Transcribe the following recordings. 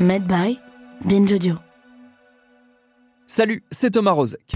Made by Binge Audio. Salut, c'est Thomas Rozek.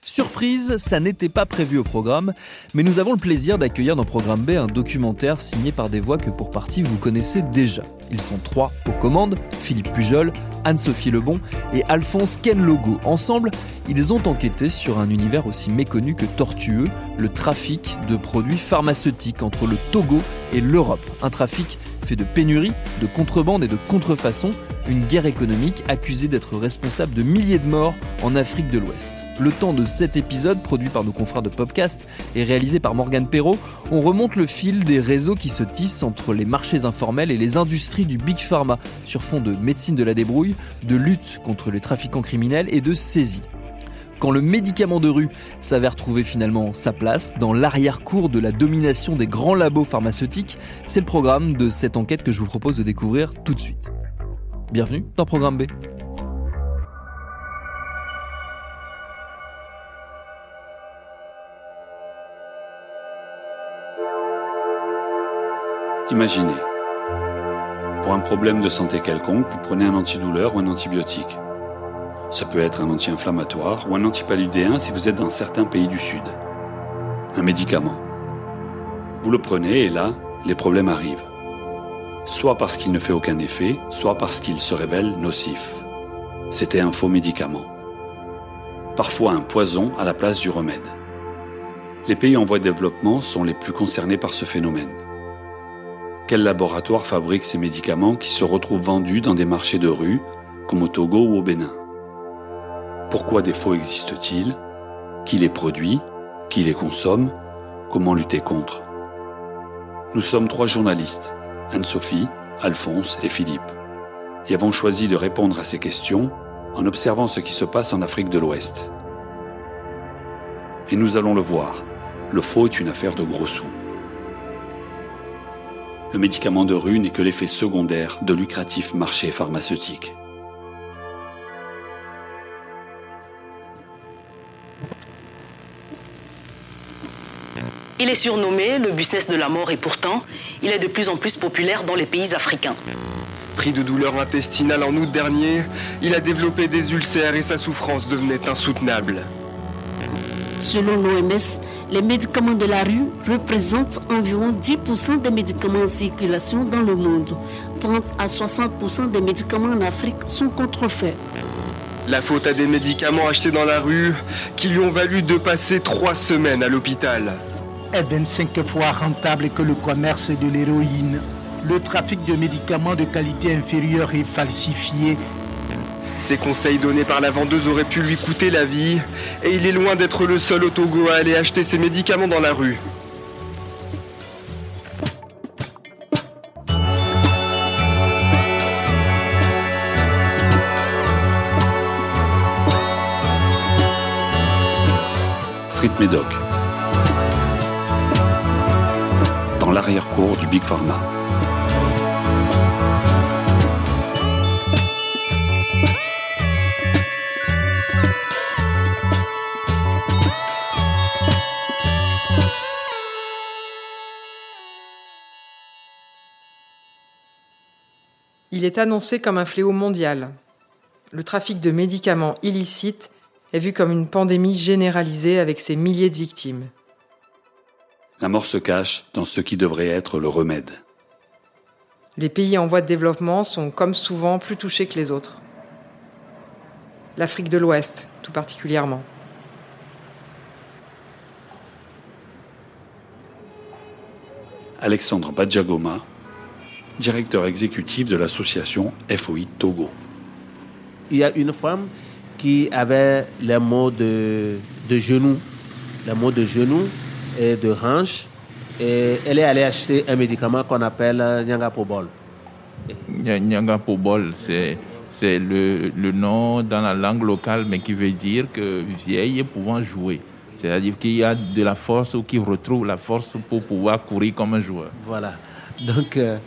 Surprise, ça n'était pas prévu au programme, mais nous avons le plaisir d'accueillir dans Programme B un documentaire signé par des voix que pour partie vous connaissez déjà. Ils sont trois aux commandes, Philippe Pujol, Anne-Sophie Lebon et Alphonse Ken Logo. Ensemble, ils ont enquêté sur un univers aussi méconnu que tortueux, le trafic de produits pharmaceutiques entre le Togo et l'Europe. Un trafic fait de pénurie, de contrebande et de contrefaçon, une guerre économique accusée d'être responsable de milliers de morts en Afrique de l'Ouest. Le temps de cet épisode, produit par nos confrères de Popcast et réalisé par Morgane Perrault, on remonte le fil des réseaux qui se tissent entre les marchés informels et les industries du Big Pharma sur fond de médecine de la débrouille, de lutte contre les trafiquants criminels et de saisie quand le médicament de rue s'avère trouver finalement sa place dans l'arrière-cour de la domination des grands labos pharmaceutiques, c'est le programme de cette enquête que je vous propose de découvrir tout de suite. Bienvenue dans Programme B. Imaginez, pour un problème de santé quelconque, vous prenez un antidouleur ou un antibiotique. Ça peut être un anti-inflammatoire ou un antipaludéen si vous êtes dans certains pays du Sud. Un médicament. Vous le prenez et là, les problèmes arrivent. Soit parce qu'il ne fait aucun effet, soit parce qu'il se révèle nocif. C'était un faux médicament. Parfois un poison à la place du remède. Les pays en voie de développement sont les plus concernés par ce phénomène. Quel laboratoire fabrique ces médicaments qui se retrouvent vendus dans des marchés de rue, comme au Togo ou au Bénin? Pourquoi des faux existent-ils? Qui les produit? Qui les consomme? Comment lutter contre? Nous sommes trois journalistes, Anne-Sophie, Alphonse et Philippe, et avons choisi de répondre à ces questions en observant ce qui se passe en Afrique de l'Ouest. Et nous allons le voir, le faux est une affaire de gros sous. Le médicament de rue n'est que l'effet secondaire de lucratifs marchés pharmaceutiques. Il est surnommé le business de la mort et pourtant, il est de plus en plus populaire dans les pays africains. Pris de douleurs intestinales en août dernier, il a développé des ulcères et sa souffrance devenait insoutenable. Selon l'OMS, les médicaments de la rue représentent environ 10% des médicaments en circulation dans le monde. 30 à 60% des médicaments en Afrique sont contrefaits. La faute à des médicaments achetés dans la rue qui lui ont valu de passer trois semaines à l'hôpital. Est 25 fois rentable que le commerce de l'héroïne. Le trafic de médicaments de qualité inférieure est falsifié. Ces conseils donnés par la vendeuse auraient pu lui coûter la vie, et il est loin d'être le seul au Togo à aller acheter ses médicaments dans la rue. Street Medoc. L'arrière-cour du Big Pharma. Il est annoncé comme un fléau mondial. Le trafic de médicaments illicites est vu comme une pandémie généralisée avec ses milliers de victimes. La mort se cache dans ce qui devrait être le remède. Les pays en voie de développement sont comme souvent plus touchés que les autres. L'Afrique de l'Ouest, tout particulièrement. Alexandre Badjagoma, directeur exécutif de l'association FOI Togo. Il y a une femme qui avait les maux de, de genoux, les maux de genoux, et de hanche. Et elle est allée acheter un médicament qu'on appelle Nyangapobol. Nyangapobol, c'est c'est le, le, nom dans la langue locale, mais qui veut dire que vieille pouvant jouer. C'est-à-dire qu'il y a de la force ou qu'il retrouve la force pour pouvoir courir comme un joueur. Voilà. Donc, euh,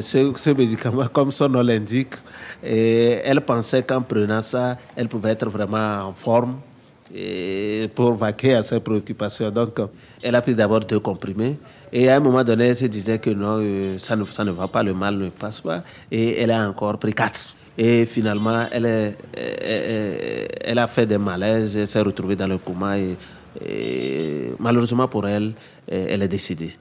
ce, ce, médicament, comme son nom l'indique, elle pensait qu'en prenant ça, elle pouvait être vraiment en forme et pour vaquer à ses préoccupations. Donc, elle a pris d'abord deux comprimés. Et à un moment donné, elle se disait que non, euh, ça, ne, va pas, le mal ne passe pas. Et elle a encore pris quatre. Et finalement, elle, est, elle, a fait des malaises, elle s'est retrouvée dans le coma et, et malheureusement pour elle, elle est décédée.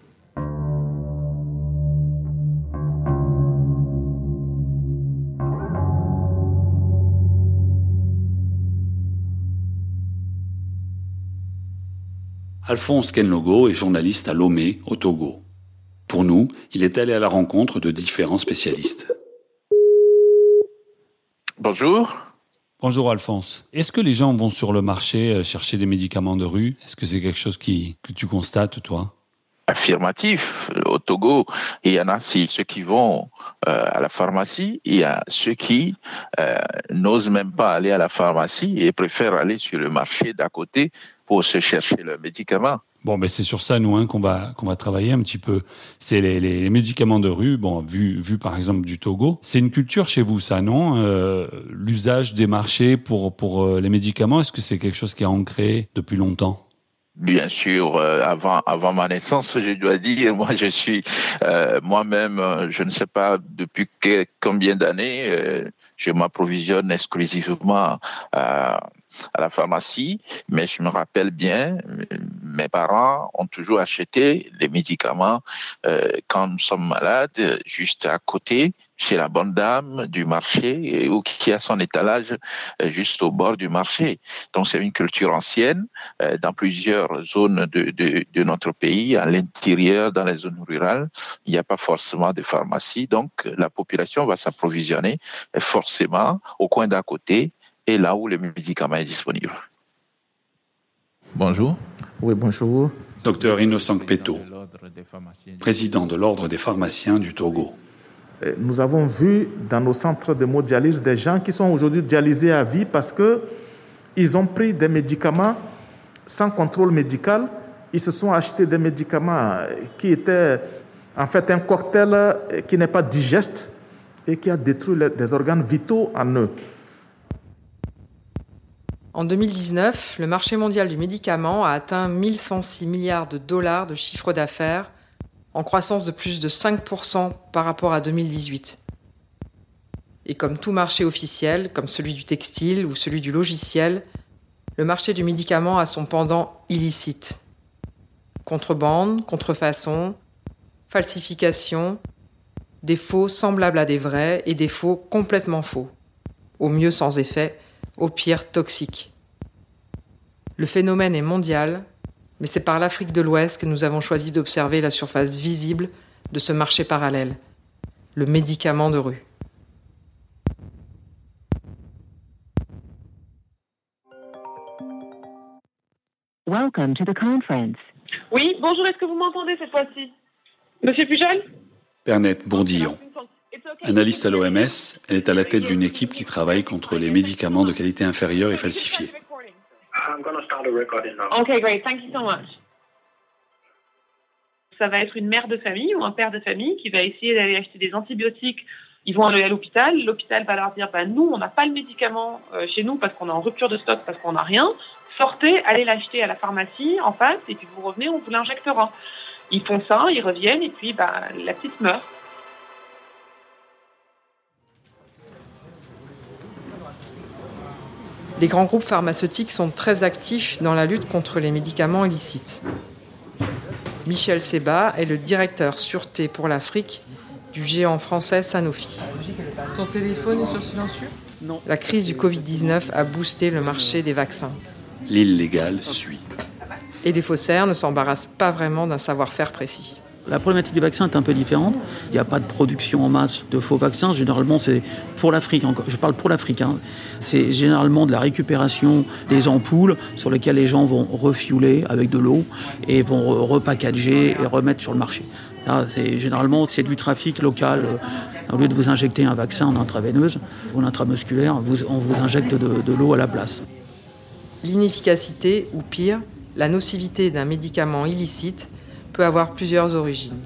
Alphonse Kenlogo est journaliste à Lomé, au Togo. Pour nous, il est allé à la rencontre de différents spécialistes. Bonjour. Bonjour Alphonse. Est-ce que les gens vont sur le marché euh, chercher des médicaments de rue? Est-ce que c'est quelque chose qui, que tu constates, toi? Affirmatif. Au Togo, il y en a ceux qui vont euh, à la pharmacie, il y a ceux qui euh, n'osent même pas aller à la pharmacie et préfèrent aller sur le marché d'à côté pour se chercher le médicament. Bon, mais c'est sur ça, nous, hein, qu'on va, qu'on va travailler un petit peu. C'est les, les, médicaments de rue, bon, vu, vu par exemple du Togo. C'est une culture chez vous, ça, non euh, L'usage des marchés pour, pour euh, les médicaments, est-ce que c'est quelque chose qui est ancré depuis longtemps? Bien sûr, euh, avant avant ma naissance, je dois dire, moi je suis euh, moi-même, je ne sais pas depuis combien d'années, je m'approvisionne exclusivement à la pharmacie, mais je me rappelle bien, mes parents ont toujours acheté les médicaments euh, quand nous sommes malades, juste à côté, chez la bonne dame du marché ou qui a son étalage euh, juste au bord du marché. Donc c'est une culture ancienne euh, dans plusieurs zones de, de, de notre pays, à l'intérieur, dans les zones rurales, il n'y a pas forcément de pharmacie, donc la population va s'approvisionner forcément au coin d'à côté et là où le médicament est disponible. Bonjour. Oui, bonjour. Docteur Innocent Peto, président de l'Ordre des pharmaciens du Togo. Euh, nous avons vu dans nos centres de dialyse des gens qui sont aujourd'hui dialysés à vie parce que ils ont pris des médicaments sans contrôle médical. Ils se sont achetés des médicaments qui étaient en fait un cocktail qui n'est pas digeste et qui a détruit des organes vitaux en eux. En 2019, le marché mondial du médicament a atteint 1106 milliards de dollars de chiffre d'affaires, en croissance de plus de 5% par rapport à 2018. Et comme tout marché officiel, comme celui du textile ou celui du logiciel, le marché du médicament a son pendant illicite. Contrebande, contrefaçon, falsification, des faux semblables à des vrais et des faux complètement faux, au mieux sans effet, au pire toxique. Le phénomène est mondial, mais c'est par l'Afrique de l'Ouest que nous avons choisi d'observer la surface visible de ce marché parallèle, le médicament de rue. Welcome to the conference. Oui, bonjour, est-ce que vous m'entendez cette fois-ci? Monsieur Pujol Pernette Bourdillon. Analyste à l'OMS, elle est à la tête d'une équipe qui travaille contre les médicaments de qualité inférieure et falsifiés. Ça va être une mère de famille ou un père de famille qui va essayer d'aller acheter des antibiotiques. Ils vont aller à l'hôpital. L'hôpital va leur dire, bah, nous, on n'a pas le médicament euh, chez nous parce qu'on est en rupture de stock, parce qu'on n'a rien. Sortez, allez l'acheter à la pharmacie en face et puis vous revenez, on vous l'injectera. Ils font ça, ils reviennent et puis bah, la petite meurt. Les grands groupes pharmaceutiques sont très actifs dans la lutte contre les médicaments illicites. Michel Seba est le directeur sûreté pour l'Afrique du géant français Sanofi. Ton téléphone est sur silencieux? Non. La crise du Covid-19 a boosté le marché des vaccins. L'illégal suit. Et les faussaires ne s'embarrassent pas vraiment d'un savoir-faire précis. La problématique des vaccins est un peu différente. Il n'y a pas de production en masse de faux vaccins. Généralement, c'est pour l'Afrique. Je parle pour l'Afrique. Hein. C'est généralement de la récupération des ampoules sur lesquelles les gens vont refiouler avec de l'eau et vont repackager et remettre sur le marché. généralement, c'est du trafic local. Au lieu de vous injecter un vaccin en intraveineuse ou en intramusculaire, on vous injecte de l'eau à la place. L'inefficacité, ou pire, la nocivité d'un médicament illicite peut avoir plusieurs origines.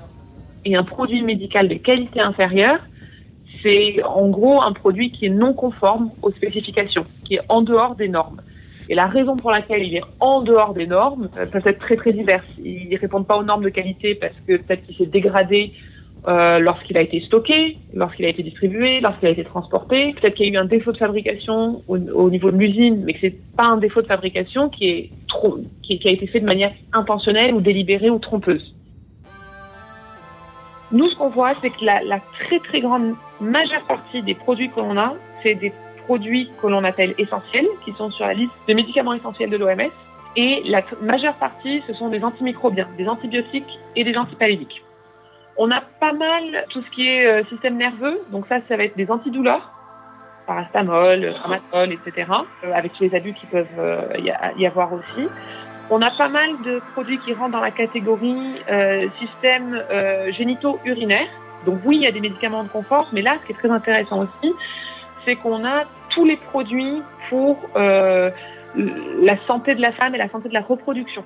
Et un produit médical de qualité inférieure, c'est en gros un produit qui est non conforme aux spécifications, qui est en dehors des normes. Et la raison pour laquelle il est en dehors des normes euh, peut être très très diverse. Il ne répond pas aux normes de qualité parce que peut-être qu'il s'est dégradé euh, lorsqu'il a été stocké, lorsqu'il a été distribué, lorsqu'il a été transporté. Peut-être qu'il y a eu un défaut de fabrication au, niveau de l'usine, mais que c'est pas un défaut de fabrication qui est trop, qui, qui, a été fait de manière intentionnelle ou délibérée ou trompeuse. Nous, ce qu'on voit, c'est que la, la, très très grande majeure partie des produits que l'on a, c'est des produits que l'on appelle essentiels, qui sont sur la liste des médicaments essentiels de l'OMS. Et la majeure partie, ce sont des antimicrobiens, des antibiotiques et des antipalédiques. On a pas mal tout ce qui est euh, système nerveux, donc ça, ça va être des antidouleurs, paracétamol, rhamatol, etc., euh, avec tous les abus qui peuvent euh, y, avoir aussi. On a pas mal de produits qui rentrent dans la catégorie système génito-urinaire. Donc oui, il y a des médicaments de confort, mais là, ce qui est très intéressant aussi, c'est qu'on a tous les produits pour la santé de la femme et la santé de la reproduction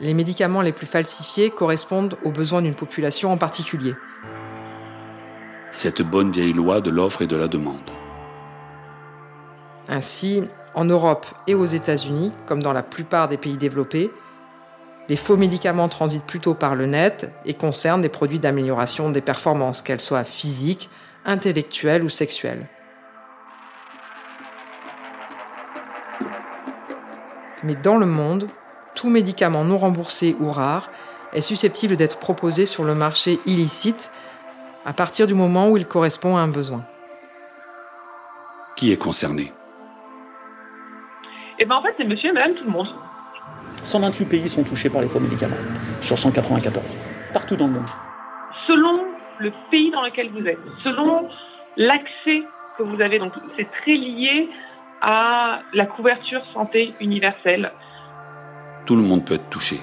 les médicaments les plus falsifiés correspondent aux besoins d'une population en particulier. Cette bonne vieille loi de l'offre et de la demande. Ainsi, en Europe et aux États-Unis, comme dans la plupart des pays développés, les faux médicaments transitent plutôt par le net et concernent des produits d'amélioration des performances, qu'elles soient physiques, intellectuelles ou sexuelles. Mais dans le monde, tout médicament non remboursé ou rare est susceptible d'être proposé sur le marché illicite à partir du moment où il correspond à un besoin. Qui est concerné? Eh bien en fait c'est monsieur et madame tout le monde. 128 pays sont touchés par les faux médicaments, sur 194, partout dans le monde. Selon le pays dans lequel vous êtes, selon l'accès que vous avez, donc c'est très lié à la couverture santé universelle tout le monde peut être touché.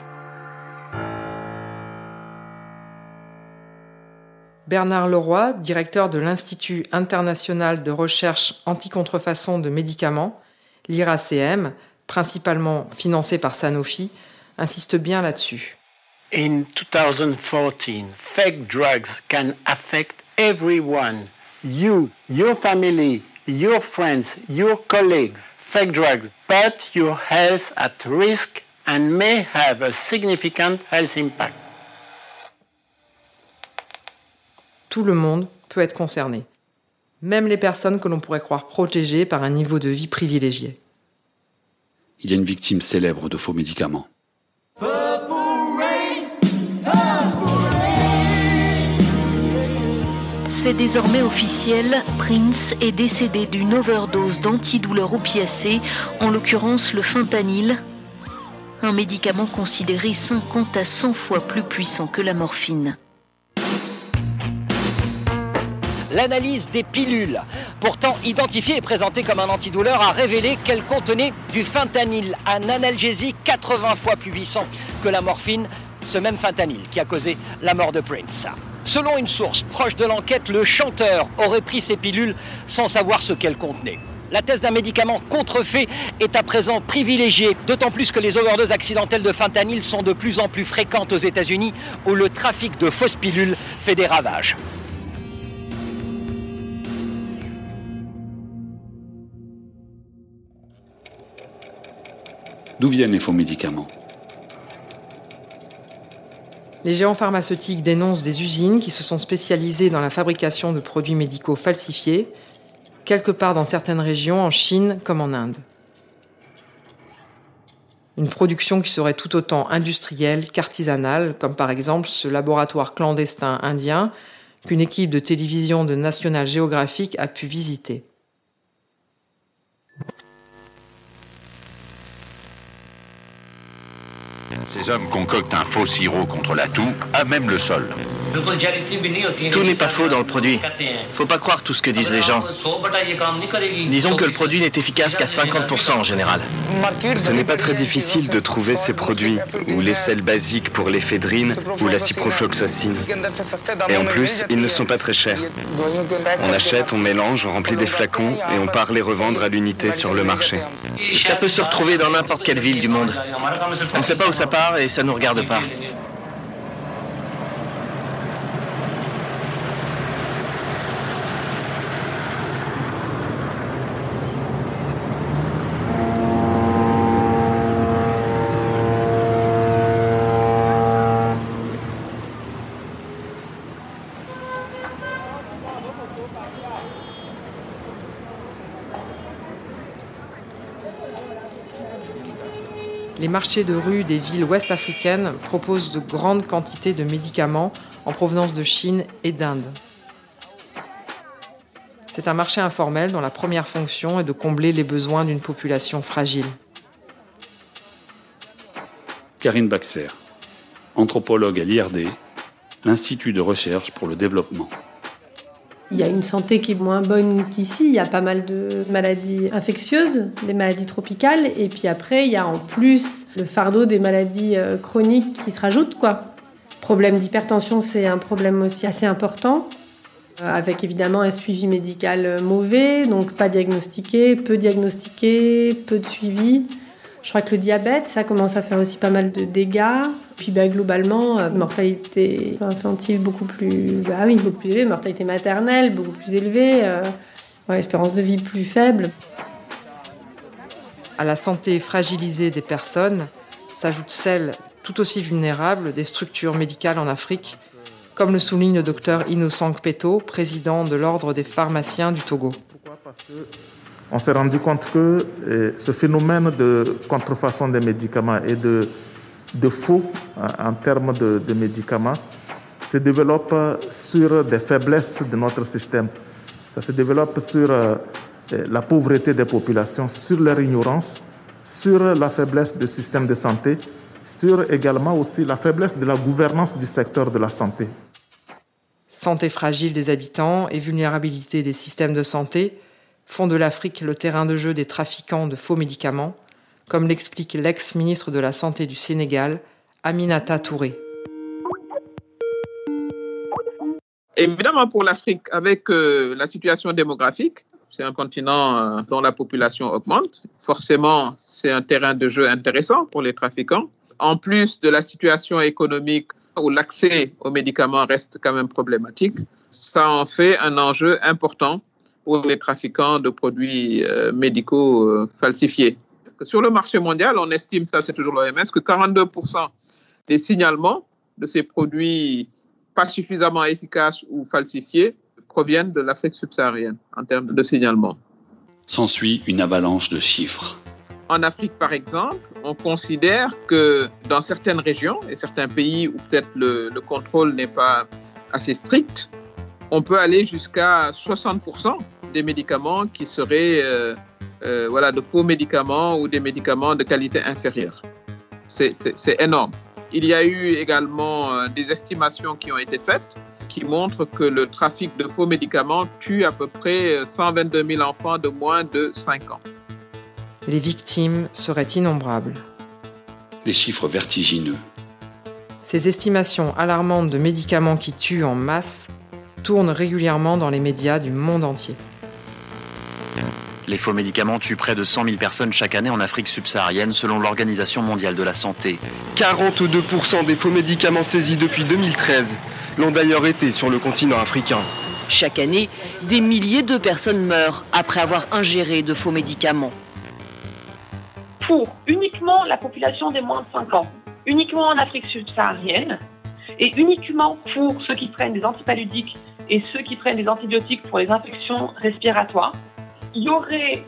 Bernard Leroy, directeur de l'Institut international de recherche anti-contrefaçon de médicaments, l'IRACM, principalement financé par Sanofi, insiste bien là-dessus. In 2014, fake drugs can affect everyone. You, your family, your friends, your colleagues. Fake drugs put your health at risk and may have a significant health impact. Tout le monde peut être concerné, même les personnes que l'on pourrait croire protégées par un niveau de vie privilégié. Il y a une victime célèbre de faux médicaments. C'est désormais officiel, Prince est décédé d'une overdose d'antidouleurs opiacés, en l'occurrence le fentanyl, un médicament considéré 50 à 100 fois plus puissant que la morphine. L'analyse des pilules, pourtant identifiée et présentée comme un antidouleur, a révélé qu'elle contenait du fentanyl, un analgésique 80 fois plus puissant que la morphine, ce même fentanyl qui a causé la mort de Prince. Selon une source proche de l'enquête, le chanteur aurait pris ces pilules sans savoir ce qu'elles contenaient. La thèse d'un médicament contrefait est à présent privilégiée, d'autant plus que les overdoses accidentelles de fentanyl sont de plus en plus fréquentes aux États-Unis, où le trafic de fausses pilules fait des ravages. D'où viennent les faux médicaments? Les géants pharmaceutiques dénoncent des usines qui se sont spécialisées dans la fabrication de produits médicaux falsifiés quelque part dans certaines régions, en Chine comme en Inde. Une production qui serait tout autant industrielle qu'artisanale, comme par exemple ce laboratoire clandestin indien qu'une équipe de télévision de National Geographic a pu visiter. Ces hommes concoctent un faux sirop contre la toux, à même le sol. Tout n'est pas faux dans le produit. Faut pas croire tout ce que disent les gens. Disons que le produit n'est efficace qu'à 50% en général. Ce n'est pas très difficile de trouver ces produits, ou les sels basiques pour l'éphédrine ou la ciprofloxacine. Et en plus, ils ne sont pas très chers. On achète, on mélange, on remplit des flacons et on part les revendre à l'unité sur le marché. Ça peut se retrouver dans n'importe quelle ville du monde. On ne sait pas où ça part et ça ne nous regarde pas. Les marchés de rue des villes ouest-africaines proposent de grandes quantités de médicaments en provenance de Chine et d'Inde. C'est un marché informel dont la première fonction est de combler les besoins d'une population fragile. Karine Baxer, anthropologue à l'IRD, l'Institut de recherche pour le développement. Il y a une santé qui est moins bonne qu'ici. Il y a pas mal de maladies infectieuses, des maladies tropicales. Et puis après, il y a en plus le fardeau des maladies euh, chroniques qui se rajoutent. Quoi. Problème d'hypertension, c'est un problème aussi assez important. Euh, avec évidemment un suivi médical mauvais, donc pas diagnostiqué, peu diagnostiqué, peu de suivi. Je crois que le diabète, ça commence à faire aussi pas mal de dégâts. Puis bah, globalement, euh, mortalité infantile beaucoup plus, bah oui, beaucoup plus élevée, mortalité maternelle beaucoup plus élevée, euh, ouais, espérance de vie plus faible. À la santé fragilisée des personnes s'ajoute celle tout aussi vulnérable des structures médicales en Afrique, comme le souligne le docteur Innocent Kpeto, président de l'Ordre des pharmaciens du Togo. On s'est rendu compte que eh, ce phénomène de contrefaçon des médicaments et de, de faux en, en termes de, de médicaments se développe sur des faiblesses de notre système. Ça se développe sur euh, la pauvreté des populations, sur leur ignorance, sur la faiblesse du système de santé, sur également aussi la faiblesse de la gouvernance du secteur de la santé. Santé fragile des habitants et vulnérabilité des systèmes de santé font de l'Afrique le terrain de jeu des trafiquants de faux médicaments, comme l'explique l'ex-ministre de la Santé du Sénégal, Aminata Touré. Évidemment, pour l'Afrique, avec euh, la situation démographique, c'est un continent euh, dont la population augmente. Forcément, c'est un terrain de jeu intéressant pour les trafiquants. En plus de la situation économique où l'accès aux médicaments reste quand même problématique, ça en fait un enjeu important pour les trafiquants de produits euh, médicaux falsifiés. Sur le marché mondial, on estime, ça c'est toujours l'OMS, que 42% des signalements de ces produits pas suffisamment efficaces ou falsifiés proviennent de l'Afrique subsaharienne en termes de signalement. S'ensuit une avalanche de chiffres. En Afrique, par exemple, on considère que dans certaines régions et certains pays où peut-être le, le contrôle n'est pas assez strict, on peut aller jusqu'à 60% des médicaments qui seraient euh, euh, voilà, de faux médicaments ou des médicaments de qualité inférieure. C'est énorme. Il y a eu également euh, des estimations qui ont été faites qui montrent que le trafic de faux médicaments tue à peu près 122 000 enfants de moins de 5 ans. Les victimes seraient innombrables. Des chiffres vertigineux. Ces estimations alarmantes de médicaments qui tuent en masse tournent régulièrement dans les médias du monde entier. Les faux médicaments tuent près de 100 000 personnes chaque année en Afrique subsaharienne selon l'Organisation mondiale de la santé. 42% des faux médicaments saisis depuis 2013 l'ont d'ailleurs été sur le continent africain. Chaque année, des milliers de personnes meurent après avoir ingéré de faux médicaments. Pour uniquement la population des moins de 5 ans, uniquement en Afrique subsaharienne, et uniquement pour ceux qui prennent des antipaludiques et ceux qui prennent des antibiotiques pour les infections respiratoires, il y aurait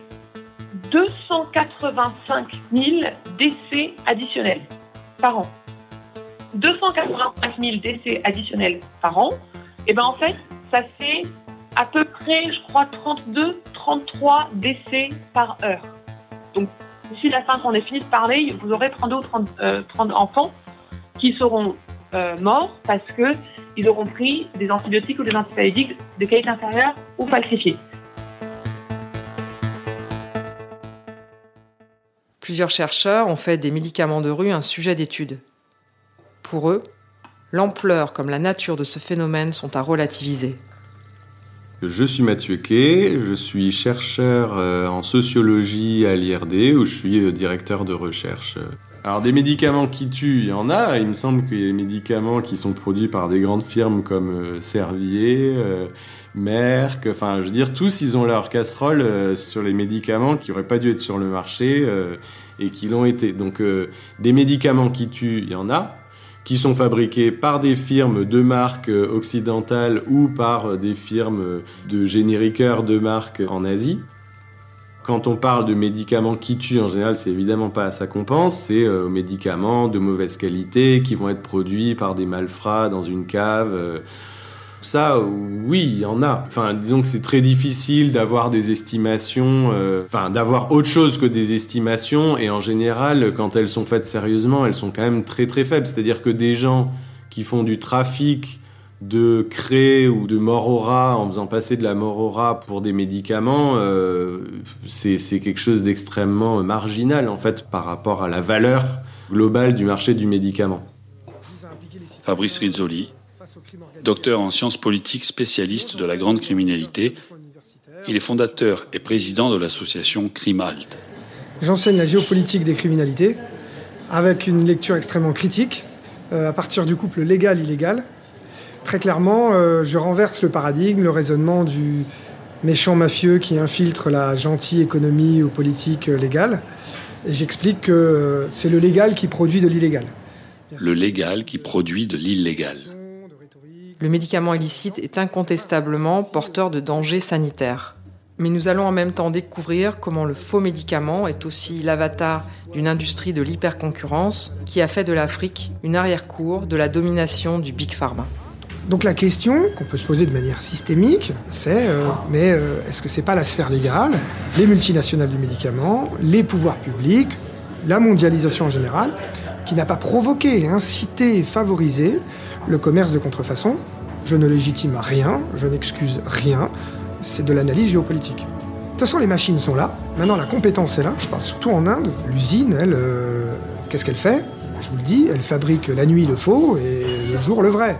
285 000 décès additionnels par an. 285 000 décès additionnels par an, et bien en fait, ça fait à peu près, je crois, 32, 33 décès par heure. Donc, d'ici la fin, qu'on ait fini de parler, vous aurez 32 ou 30, 30 enfants qui seront morts parce qu'ils auront pris des antibiotiques ou des antibiotiques de qualité inférieure ou falsifiés. Plusieurs chercheurs ont fait des médicaments de rue un sujet d'étude. Pour eux, l'ampleur comme la nature de ce phénomène sont à relativiser. Je suis Mathieu Quay, je suis chercheur euh, en sociologie à l'IRD où je suis euh, directeur de recherche. Alors des médicaments qui tuent, il y en a. Il me semble qu'il y a des médicaments qui sont produits par des grandes firmes comme euh, Servier, Merck, enfin je veux dire tous ils ont leur casserole sur les médicaments qui n'auraient pas dû être sur le marché et qui l'ont été. Donc des médicaments qui tuent, il y en a qui sont fabriqués par des firmes de marque occidentales ou par des firmes de génériqueurs de marque en Asie. Quand on parle de médicaments qui tuent, en général, c'est évidemment pas à ça qu'on pense, c'est euh, aux médicaments de mauvaise qualité qui vont être produits par des malfrats dans une cave. Ça, oui, il y en a. Enfin, disons que c'est très difficile d'avoir des estimations, euh, enfin, d'avoir autre chose que des estimations. Et en général, quand elles sont faites sérieusement, elles sont quand même très très faibles. C'est-à-dire que des gens qui font du trafic de craie ou de morora en faisant passer de la morora pour des médicaments, euh, c'est quelque chose d'extrêmement marginal en fait par rapport à la valeur globale du marché du médicament. Fabrice Rizzoli, docteur en sciences politiques spécialiste de la grande criminalité. Il est fondateur et président de l'association Crimalt. J'enseigne la géopolitique des criminalités avec une lecture extrêmement critique euh, à partir du couple légal-illégal. Très clairement, euh, je renverse le paradigme, le raisonnement du méchant mafieux qui infiltre la gentille économie ou politique euh, légale. Et j'explique que c'est le légal qui produit de l'illégal. Le légal qui produit de l'illégal le médicament illicite est incontestablement porteur de dangers sanitaires. Mais nous allons en même temps découvrir comment le faux médicament est aussi l'avatar d'une industrie de l'hyperconcurrence qui a fait de l'Afrique une arrière-cour de la domination du Big Pharma. Donc la question qu'on peut se poser de manière systémique, c'est euh, mais euh, est-ce que c'est pas la sphère légale, les multinationales du médicament, les pouvoirs publics, la mondialisation en général, qui n'a pas provoqué, incité et favorisé le commerce de contrefaçon, je ne légitime rien, je n'excuse rien, c'est de l'analyse géopolitique. De toute façon, les machines sont là. Maintenant, la compétence est là. Je parle surtout en Inde. L'usine, elle, euh, qu'est-ce qu'elle fait? Je vous le dis, elle fabrique la nuit le faux et le jour le vrai.